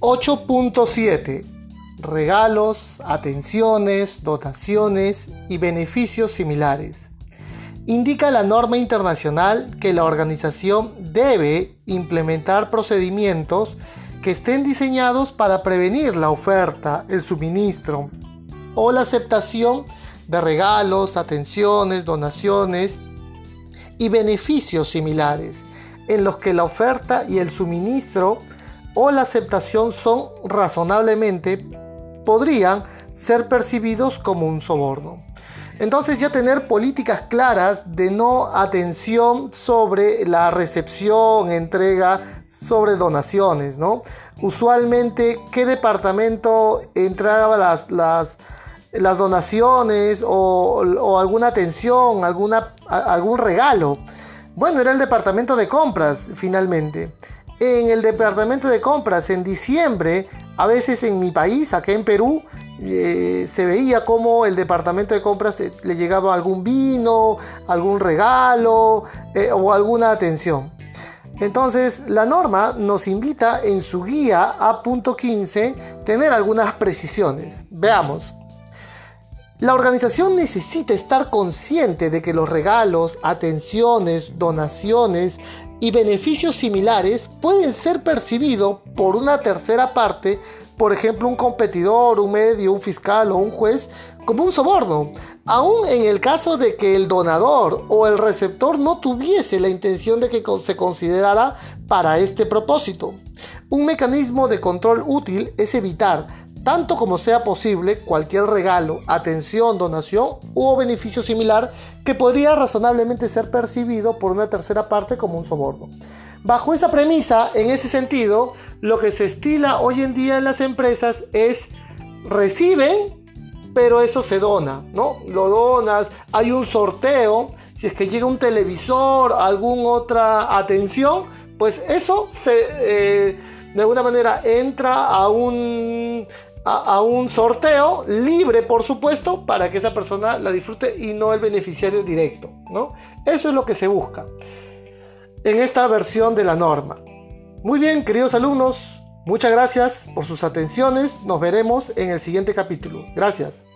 8.7 Regalos, atenciones, dotaciones y beneficios similares. Indica la norma internacional que la organización debe implementar procedimientos que estén diseñados para prevenir la oferta, el suministro o la aceptación de regalos, atenciones, donaciones y beneficios similares, en los que la oferta y el suministro o la aceptación son razonablemente, podrían ser percibidos como un soborno. Entonces ya tener políticas claras de no atención sobre la recepción, entrega, sobre donaciones, ¿no? Usualmente, ¿qué departamento entregaba las, las, las donaciones o, alguna atención, alguna, algún regalo? Bueno, era el departamento de compras, finalmente. En el departamento de compras, en diciembre, a veces en mi país, acá en Perú, eh, se veía como el departamento de compras le llegaba algún vino, algún regalo eh, o alguna atención. Entonces, la norma nos invita en su guía A.15 tener algunas precisiones. Veamos. La organización necesita estar consciente de que los regalos, atenciones, donaciones y beneficios similares pueden ser percibidos por una tercera parte por ejemplo, un competidor, un medio, un fiscal o un juez, como un soborno, aun en el caso de que el donador o el receptor no tuviese la intención de que se considerara para este propósito. Un mecanismo de control útil es evitar, tanto como sea posible, cualquier regalo, atención, donación o beneficio similar que podría razonablemente ser percibido por una tercera parte como un soborno. Bajo esa premisa, en ese sentido, lo que se estila hoy en día en las empresas es reciben, pero eso se dona, ¿no? Lo donas, hay un sorteo, si es que llega un televisor, alguna otra atención, pues eso se, eh, de alguna manera entra a un, a un sorteo libre, por supuesto, para que esa persona la disfrute y no el beneficiario directo, ¿no? Eso es lo que se busca en esta versión de la norma. Muy bien, queridos alumnos, muchas gracias por sus atenciones. Nos veremos en el siguiente capítulo. Gracias.